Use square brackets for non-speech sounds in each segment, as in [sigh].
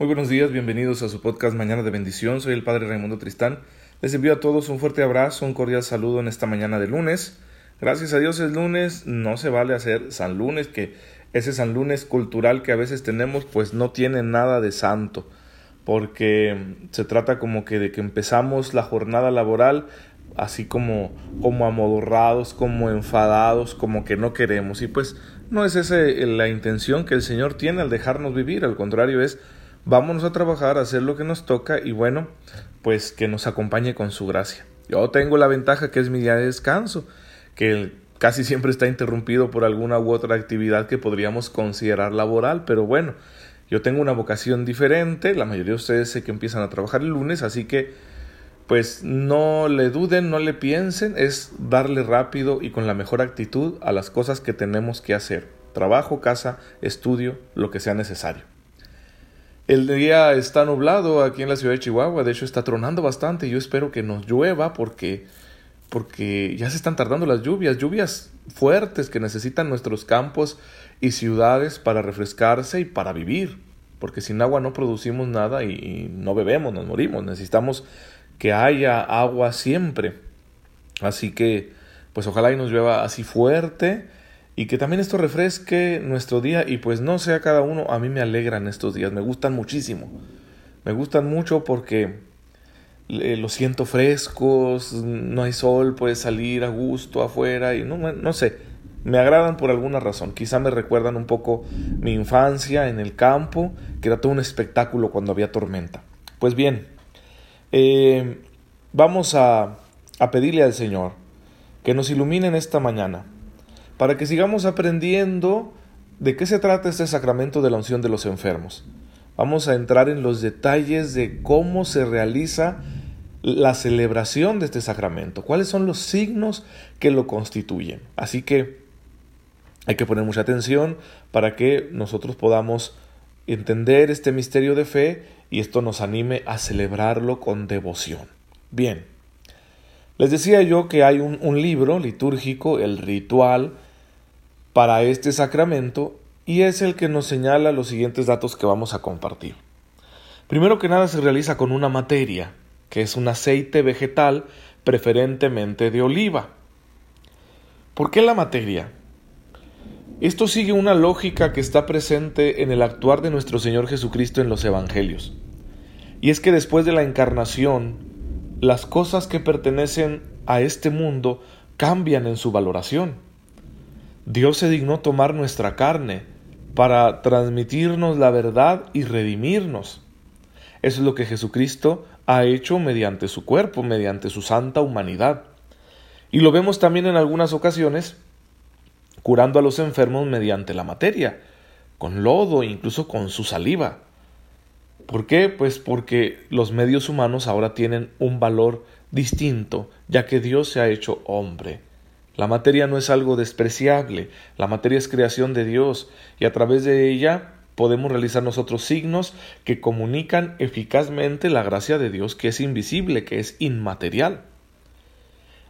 Muy buenos días, bienvenidos a su podcast Mañana de Bendición. Soy el Padre Raimundo Tristán. Les envío a todos un fuerte abrazo, un cordial saludo en esta mañana de lunes. Gracias a Dios es lunes, no se vale hacer San Lunes, que ese San Lunes cultural que a veces tenemos, pues no tiene nada de santo, porque se trata como que de que empezamos la jornada laboral así como, como amodorrados, como enfadados, como que no queremos. Y pues no es esa la intención que el Señor tiene al dejarnos vivir, al contrario es vámonos a trabajar, a hacer lo que nos toca y bueno, pues que nos acompañe con su gracia. Yo tengo la ventaja que es mi día de descanso, que casi siempre está interrumpido por alguna u otra actividad que podríamos considerar laboral, pero bueno, yo tengo una vocación diferente, la mayoría de ustedes sé que empiezan a trabajar el lunes, así que pues no le duden, no le piensen, es darle rápido y con la mejor actitud a las cosas que tenemos que hacer. Trabajo, casa, estudio, lo que sea necesario. El día está nublado aquí en la ciudad de Chihuahua, de hecho está tronando bastante. Yo espero que nos llueva porque, porque ya se están tardando las lluvias, lluvias fuertes que necesitan nuestros campos y ciudades para refrescarse y para vivir. Porque sin agua no producimos nada y, no bebemos, nos morimos. Necesitamos que haya agua siempre. Así que, pues ojalá y nos llueva así fuerte y que también esto refresque nuestro día y pues no sea cada uno, a mí me alegran estos días, me gustan muchísimo. Me gustan mucho porque eh, los siento frescos, no hay sol, puedes salir a gusto afuera y no, no sé, me agradan por alguna razón. Quizá me recuerdan un poco mi infancia en el campo, que era todo un espectáculo cuando había tormenta. Pues bien, eh, vamos a, a pedirle al Señor que nos ilumine esta mañana para que sigamos aprendiendo de qué se trata este sacramento de la unción de los enfermos. Vamos a entrar en los detalles de cómo se realiza la celebración de este sacramento, cuáles son los signos que lo constituyen. Así que hay que poner mucha atención para que nosotros podamos entender este misterio de fe y esto nos anime a celebrarlo con devoción. Bien, les decía yo que hay un, libro litúrgico, el ritual, para este sacramento y es el que nos señala los siguientes datos que vamos a compartir. Primero que nada se realiza con una materia, que es un aceite vegetal preferentemente de oliva. ¿Por qué la materia? Esto sigue una lógica que está presente en el actuar de nuestro Señor Jesucristo en los Evangelios. Y es que después de la encarnación, las cosas que pertenecen a este mundo cambian en su valoración. Dios se dignó tomar nuestra carne para transmitirnos la verdad y redimirnos. Eso es lo que Jesucristo ha hecho mediante su cuerpo, mediante su santa humanidad. Y lo vemos también en algunas ocasiones curando a los enfermos mediante la materia, con lodo incluso con su saliva. ¿Por qué? Pues porque los medios humanos ahora tienen un valor distinto, ya que Dios se ha hecho hombre. La materia no es algo despreciable, la materia es creación de Dios y a través de ella podemos realizar nosotros signos que comunican eficazmente la gracia de Dios que es invisible, que es inmaterial.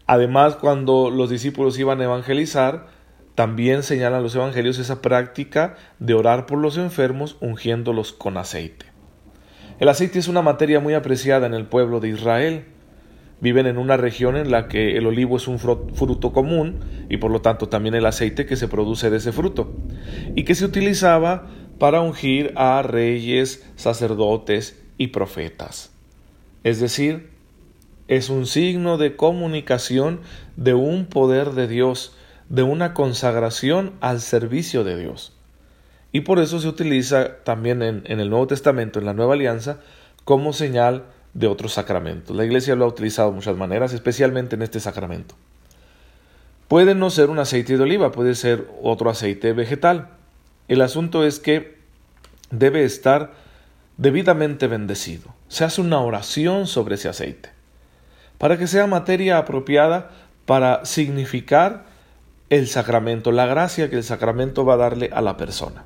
Además, cuando los discípulos iban a evangelizar, también señalan los evangelios esa práctica de orar por los enfermos ungiéndolos con aceite. El aceite es una materia muy apreciada en el pueblo de Israel viven en una región en la que el olivo es un fruto común y por lo tanto también el aceite que se produce de ese fruto y que se utilizaba para ungir a reyes, sacerdotes y profetas. Es decir, es un signo de comunicación de un poder de Dios, de una consagración al servicio de Dios. Y por eso se utiliza también en, en el Nuevo Testamento, en la Nueva Alianza, como señal de otros sacramentos. La Iglesia lo ha utilizado de muchas maneras, especialmente en este sacramento. Puede no ser un aceite de oliva, puede ser otro aceite vegetal. El asunto es que debe estar debidamente bendecido. Se hace una oración sobre ese aceite para que sea materia apropiada para significar el sacramento, la gracia que el sacramento va a darle a la persona.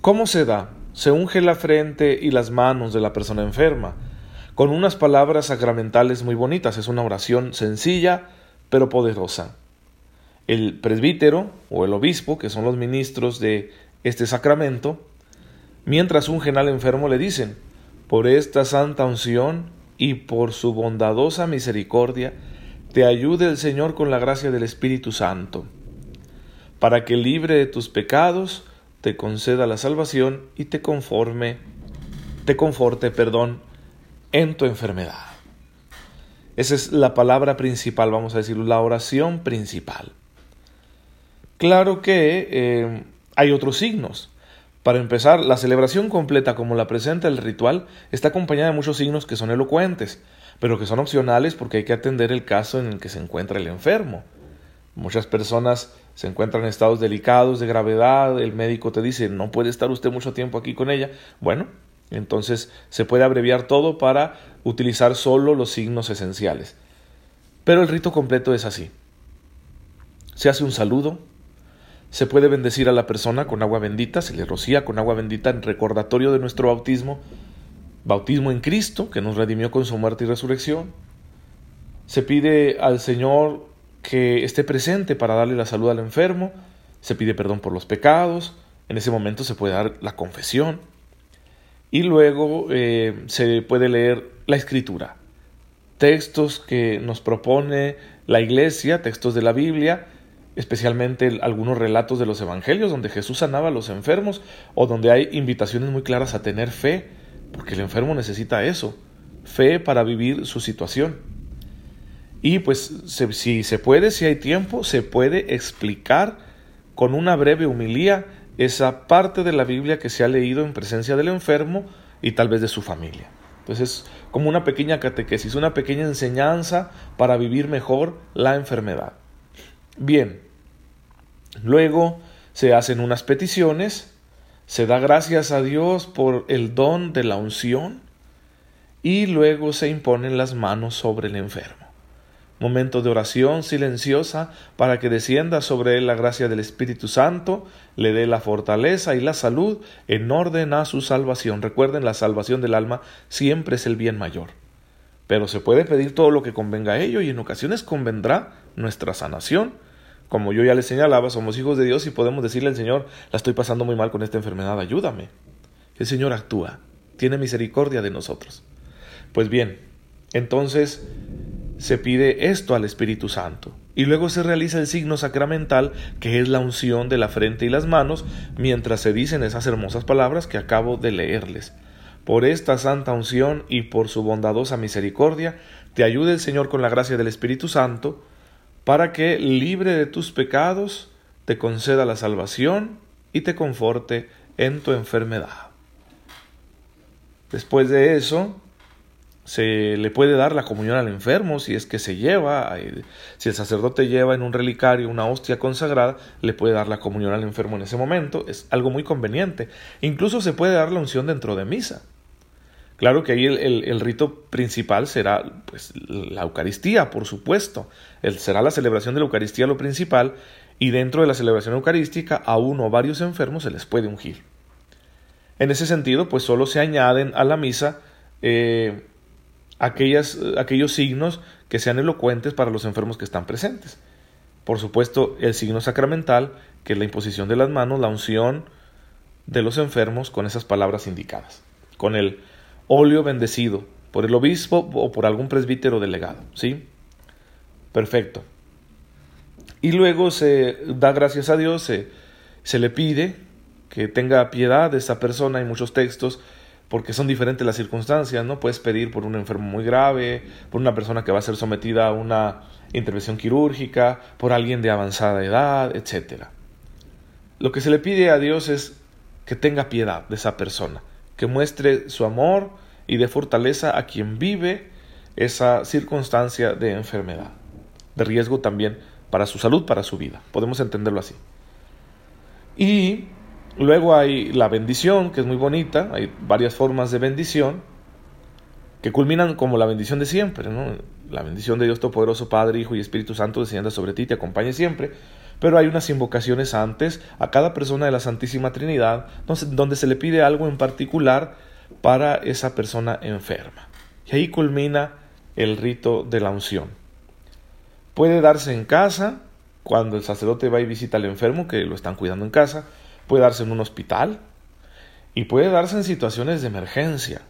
¿Cómo se da? Se unge la frente y las manos de la persona enferma con unas palabras sacramentales muy bonitas. Es una oración sencilla, pero poderosa. El presbítero o el obispo, que son los ministros de este sacramento, Mientras ungen al enfermo le dicen, por esta santa unción y por su bondadosa misericordia, te ayude el Señor con la gracia del Espíritu Santo, para que libre de tus pecados, te conceda la salvación y te conforme, te conforte, perdón, en tu enfermedad. Esa es la palabra principal, vamos a decir, la oración principal. Claro que eh, hay otros signos. Para empezar, la celebración completa como la presenta el ritual está acompañada de muchos signos que son elocuentes, pero que son opcionales porque hay que atender el caso en el que se encuentra el enfermo. Muchas personas se encuentran en estados delicados, de gravedad, el médico te dice no puede estar usted mucho tiempo aquí con ella. Bueno, entonces se puede abreviar todo para utilizar solo los signos esenciales. Pero el rito completo es así. Se hace un saludo, se puede bendecir a la persona con agua bendita, se le rocía con agua bendita en recordatorio de nuestro bautismo, bautismo en Cristo, que nos redimió con su muerte y resurrección. Se pide al Señor que esté presente para darle la salud al enfermo, se pide perdón por los pecados, en ese momento se puede dar la confesión y luego eh, se puede leer la escritura, textos que nos propone la iglesia, textos de la Biblia, especialmente algunos relatos de los evangelios donde Jesús sanaba a los enfermos o donde hay invitaciones muy claras a tener fe, porque el enfermo necesita eso, fe para vivir su situación. Y pues si se puede, si hay tiempo, se puede explicar con una breve humilía esa parte de la Biblia que se ha leído en presencia del enfermo y tal vez de su familia. Entonces es como una pequeña catequesis, una pequeña enseñanza para vivir mejor la enfermedad. Bien, luego se hacen unas peticiones, se da gracias a Dios por el don de la unción y luego se imponen las manos sobre el enfermo momento de oración silenciosa para que descienda sobre él la gracia del Espíritu Santo, le dé la fortaleza y la salud en orden a su salvación. Recuerden, la salvación del alma siempre es el bien mayor. Pero se puede pedir todo lo que convenga a ello y en ocasiones convendrá nuestra sanación. Como yo ya les señalaba, somos hijos de Dios y podemos decirle al Señor, la estoy pasando muy mal con esta enfermedad, ayúdame. El Señor actúa, tiene misericordia de nosotros. Pues bien, entonces se pide esto al Espíritu Santo. Y luego se realiza el signo sacramental, que es la unción de la frente y las manos, mientras se dicen esas hermosas palabras que acabo de leerles. Por esta santa unción y por su bondadosa misericordia, te ayude el Señor con la gracia del Espíritu Santo, para que, libre de tus pecados, te conceda la salvación y te conforte en tu enfermedad. Después de eso, se le puede dar la comunión al enfermo si es que se lleva, eh, si el sacerdote lleva en un relicario una hostia consagrada, le puede dar la comunión al enfermo en ese momento, es algo muy conveniente. Incluso se puede dar la unción dentro de misa. Claro que ahí el, rito principal será pues, la Eucaristía, por supuesto. El, será la celebración de la Eucaristía lo principal y dentro de la celebración eucarística a uno o varios enfermos se les puede ungir. En ese sentido, pues solo se añaden a la misa eh, aquellas, aquellos signos que sean elocuentes para los enfermos que están presentes. Por supuesto, el signo sacramental, que es la imposición de las manos, la unción de los enfermos con esas palabras indicadas, con el óleo bendecido por el obispo o por algún presbítero delegado, ¿sí? Perfecto. Y luego se da gracias a Dios, se, se le pide que tenga piedad de esa persona. Hay muchos textos porque son diferentes las circunstancias, ¿no? Puedes pedir por un enfermo muy grave, por una persona que va a ser sometida a una intervención quirúrgica, por alguien de avanzada edad, etc. Lo que se le pide a Dios es que tenga piedad de esa persona, que muestre su amor y de fortaleza a quien vive esa circunstancia de enfermedad, de riesgo también para su salud, para su vida. Podemos entenderlo así. Y Luego hay la bendición, que es muy bonita, hay varias formas de bendición que culminan como la bendición de siempre, ¿no? La bendición de Dios Todopoderoso, Padre, Hijo y Espíritu Santo descienda sobre ti te acompañe siempre. Pero hay unas invocaciones antes a cada persona de la Santísima Trinidad donde se le pide algo en particular para esa persona enferma. Y ahí culmina el rito de la unción. Puede darse en casa, cuando el sacerdote va y visita al enfermo, que lo están cuidando en casa, puede darse en un hospital y puede darse en situaciones de emergencia.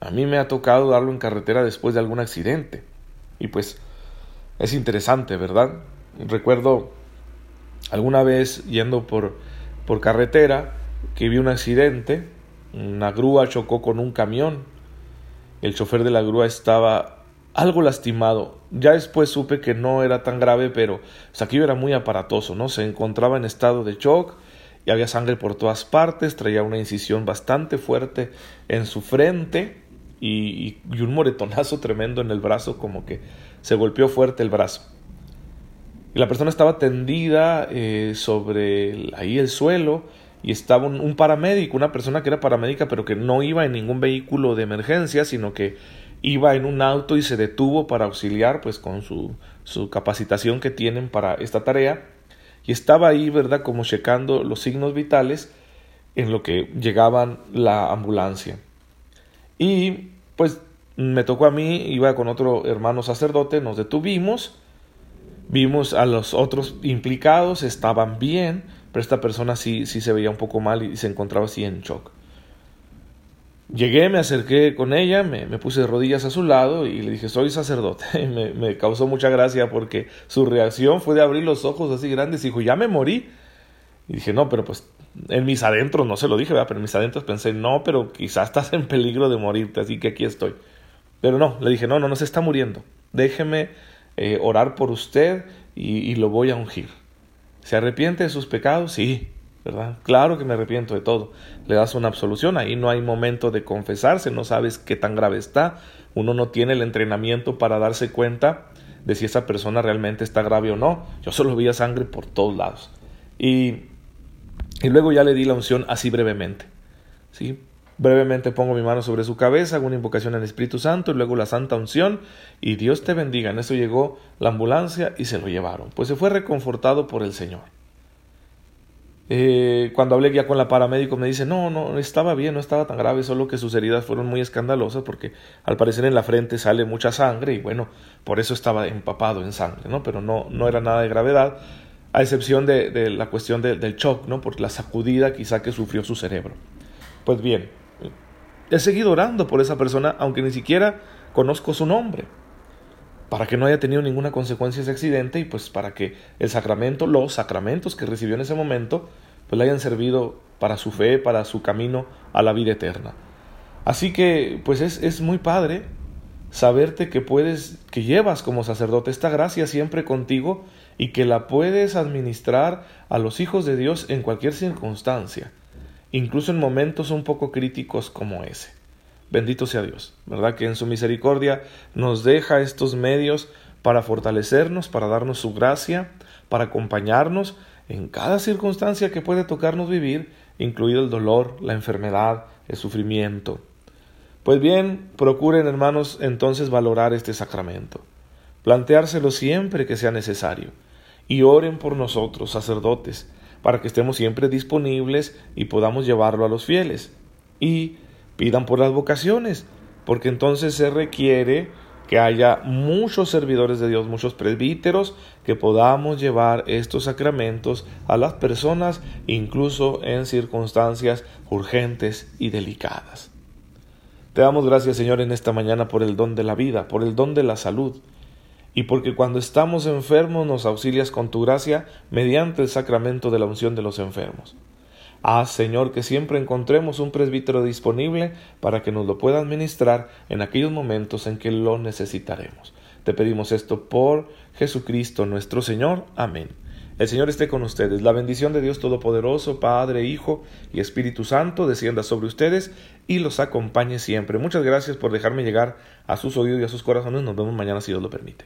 A mí me ha tocado darlo en carretera después de algún accidente. Y pues es interesante, ¿verdad? Recuerdo alguna vez yendo por, por carretera que vi un accidente, una grúa chocó con un camión, el chofer de la grúa estaba algo lastimado. Ya después supe que no era tan grave, pero pues, aquí era muy aparatoso, ¿no? Se encontraba en estado de shock y había sangre por todas partes, traía una incisión bastante fuerte en su frente y, un moretonazo [laughs] tremendo en el brazo, como que se golpeó fuerte el brazo. Y la persona estaba tendida eh, sobre ahí el suelo y estaba un, paramédico, una persona que era paramédica pero que no iba en ningún vehículo de emergencia, sino que iba en un auto y se detuvo para auxiliar pues con su, su capacitación que tienen para esta tarea y estaba ahí, ¿verdad? Como checando los signos vitales en lo que llegaban la ambulancia. Y pues me tocó a mí, iba con otro hermano sacerdote, nos detuvimos, vimos a los otros implicados, estaban bien, pero esta persona sí, sí se veía un poco mal y se encontraba así en shock. Llegué, me acerqué con ella, me, puse de rodillas a su lado y le dije, soy sacerdote. Y [laughs] me, me, causó mucha gracia porque su reacción fue de abrir los ojos así grandes y dijo, ya me morí. Y dije, no, pero pues en mis adentros, no se lo dije, ¿verdad? pero en mis adentros pensé, no, pero quizás estás en peligro de morirte, así que aquí estoy. Pero no, le dije, no, no, no se está muriendo. Déjeme eh, orar por usted y, y lo voy a ungir. ¿Se arrepiente de sus pecados? Sí. ¿Verdad? Claro que me arrepiento de todo. Le das una absolución, ahí no hay momento de confesarse, no sabes qué tan grave está, uno no tiene el entrenamiento para darse cuenta de si esa persona realmente está grave o no. Yo solo veía sangre por todos lados. Y, y luego ya le di la unción así brevemente. ¿sí? Brevemente pongo mi mano sobre su cabeza, hago una invocación al Espíritu Santo y luego la santa unción y Dios te bendiga. En eso llegó la ambulancia y se lo llevaron. Pues se fue reconfortado por el Señor. Eh, cuando hablé ya con la paramédico me dice, no, no, estaba bien, no estaba tan grave, solo que sus heridas fueron muy escandalosas porque al parecer en la frente sale mucha sangre y bueno, por eso estaba empapado en sangre, ¿no? Pero no, no era nada de gravedad, a excepción de, la cuestión del shock, ¿no? Por la sacudida quizá que sufrió su cerebro. Pues bien, he seguido orando por esa persona, aunque ni siquiera conozco su nombre para que no haya tenido ninguna consecuencia ese accidente y pues para que el sacramento, los sacramentos que recibió en ese momento, pues le hayan servido para su fe, para su camino a la vida eterna. Así que pues es, es muy padre saberte que puedes, que llevas como sacerdote esta gracia siempre contigo y que la puedes administrar a los hijos de Dios en cualquier circunstancia, incluso en momentos un poco críticos como ese. Bendito sea Dios, ¿verdad? Que en su misericordia nos deja estos medios para fortalecernos, para darnos su gracia, para acompañarnos en cada circunstancia que puede tocarnos vivir, incluido el dolor, la enfermedad, el sufrimiento. Pues bien, procuren hermanos entonces valorar este sacramento, planteárselo siempre que sea necesario, y oren por nosotros, sacerdotes, para que estemos siempre disponibles y podamos llevarlo a los fieles. Y pidan por las vocaciones, porque entonces se requiere que haya muchos servidores de Dios, muchos presbíteros, que podamos llevar estos sacramentos a las personas, incluso en circunstancias urgentes y delicadas. Te damos gracias, Señor, en esta mañana por el don de la vida, por el don de la salud, y porque cuando estamos enfermos nos auxilias con tu gracia mediante el sacramento de la unción de los enfermos. Haz, Señor, que siempre encontremos un presbítero disponible para que nos lo pueda administrar en aquellos momentos en que lo necesitaremos. Te pedimos esto por Jesucristo nuestro Señor. Amén. El Señor esté con ustedes. La bendición de Dios Todopoderoso, Padre, Hijo y Espíritu Santo, descienda sobre ustedes y los acompañe siempre. Muchas gracias por dejarme llegar a sus oídos y a sus corazones. Nos vemos mañana si Dios lo permite.